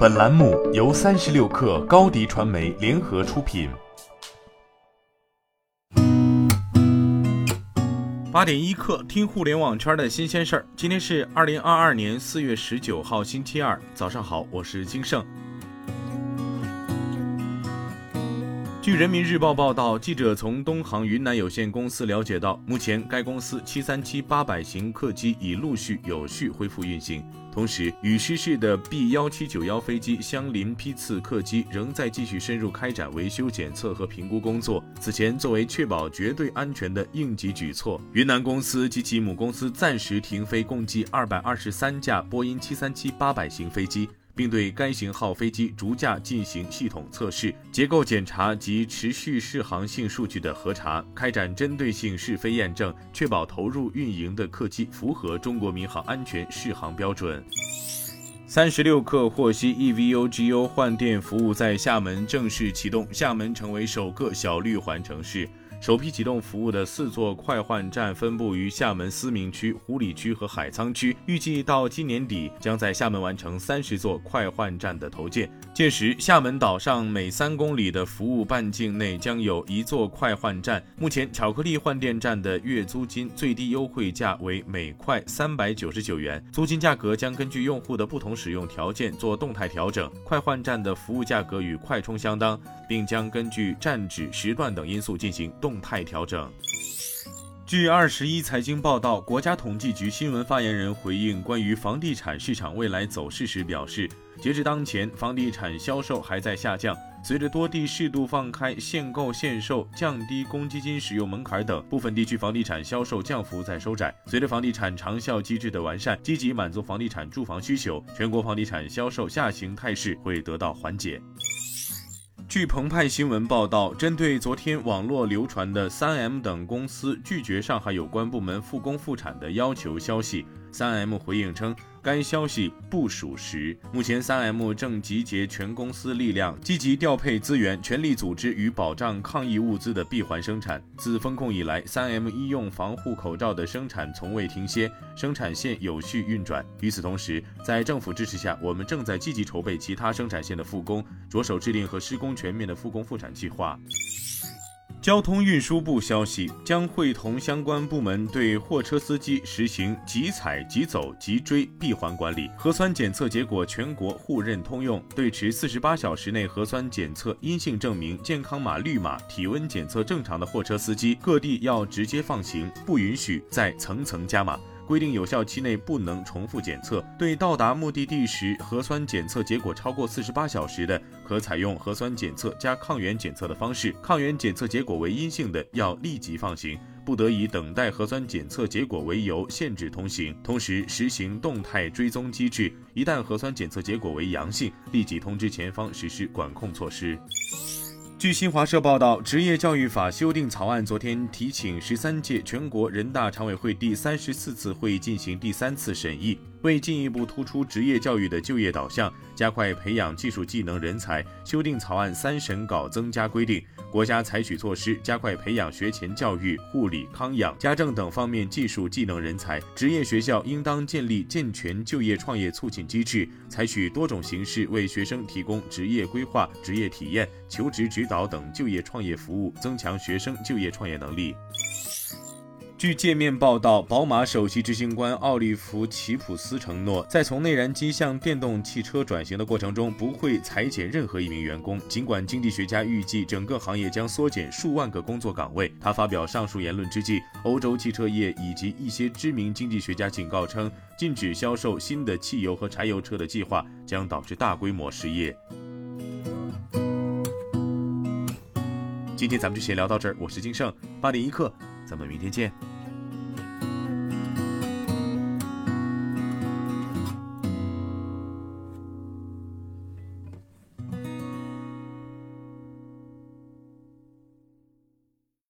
本栏目由三十六氪高低传媒联合出品。八点一刻，听互联网圈的新鲜事儿。今天是二零二二年四月十九号，星期二，早上好，我是金盛。据人民日报报道，记者从东航云南有限公司了解到，目前该公司七三七八百型客机已陆续有序恢复运行。同时，与失事的 B 幺七九幺飞机相邻批次客机仍在继续深入开展维修检测和评估工作。此前，作为确保绝对安全的应急举措，云南公司及其母公司暂时停飞共计二百二十三架波音七三七八百型飞机。并对该型号飞机逐架进行系统测试、结构检查及持续适航性数据的核查，开展针对性试飞验证，确保投入运营的客机符合中国民航安全适航标准。三十六氪获悉，EVO-GO 换电服务在厦门正式启动，厦门成为首个小绿环城市。首批启动服务的四座快换站分布于厦门思明区、湖里区和海沧区，预计到今年底将在厦门完成三十座快换站的投建。届时，厦门岛上每三公里的服务半径内将有一座快换站。目前，巧克力换电站的月租金最低优惠价为每块三百九十九元，租金价格将根据用户的不同使用条件做动态调整。快换站的服务价格与快充相当，并将根据站址、时段等因素进行动。动态调整。据二十一财经报道，国家统计局新闻发言人回应关于房地产市场未来走势时表示，截至当前，房地产销售还在下降。随着多地适度放开限购限售、降低公积金使用门槛等，部分地区房地产销售降幅在收窄。随着房地产长效机制的完善，积极满足房地产住房需求，全国房地产销售下行态势会得到缓解。据澎湃新闻报道，针对昨天网络流传的三 M 等公司拒绝上海有关部门复工复产的要求消息，三 M 回应称。该消息不属实。目前，三 M 正集结全公司力量，积极调配资源，全力组织与保障抗疫物资的闭环生产。自封控以来，三 M 医用防护口罩的生产从未停歇，生产线有序运转。与此同时，在政府支持下，我们正在积极筹备其他生产线的复工，着手制定和施工全面的复工复产计划。交通运输部消息，将会同相关部门对货车司机实行即采即走即追闭环管理，核酸检测结果全国互认通用。对持四十八小时内核酸检测阴性证明、健康码绿码、体温检测正常的货车司机，各地要直接放行，不允许再层层加码。规定有效期内不能重复检测。对到达目的地时核酸检测结果超过四十八小时的，可采用核酸检测加抗原检测的方式；抗原检测结果为阴性的，要立即放行，不得以等待核酸检测结果为由限制通行。同时实行动态追踪机制，一旦核酸检测结果为阳性，立即通知前方实施管控措施。据新华社报道，职业教育法修订草案昨天提请十三届全国人大常委会第三十四次会议进行第三次审议。为进一步突出职业教育的就业导向，加快培养技术技能人才，修订草案三审稿增加规定，国家采取措施加快培养学前教育、护理、康养、家政等方面技术技能人才。职业学校应当建立健全就业创业促进机制，采取多种形式为学生提供职业规划、职业体验、求职指导等就业创业服务，增强学生就业创业能力。据界面报道，宝马首席执行官奥利弗·齐普斯承诺，在从内燃机向电动汽车转型的过程中，不会裁减任何一名员工。尽管经济学家预计整个行业将缩减数万个工作岗位，他发表上述言论之际，欧洲汽车业以及一些知名经济学家警告称，禁止销售新的汽油和柴油车的计划将导致大规模失业。今天咱们就先聊到这儿，我是金盛，八点一刻，咱们明天见。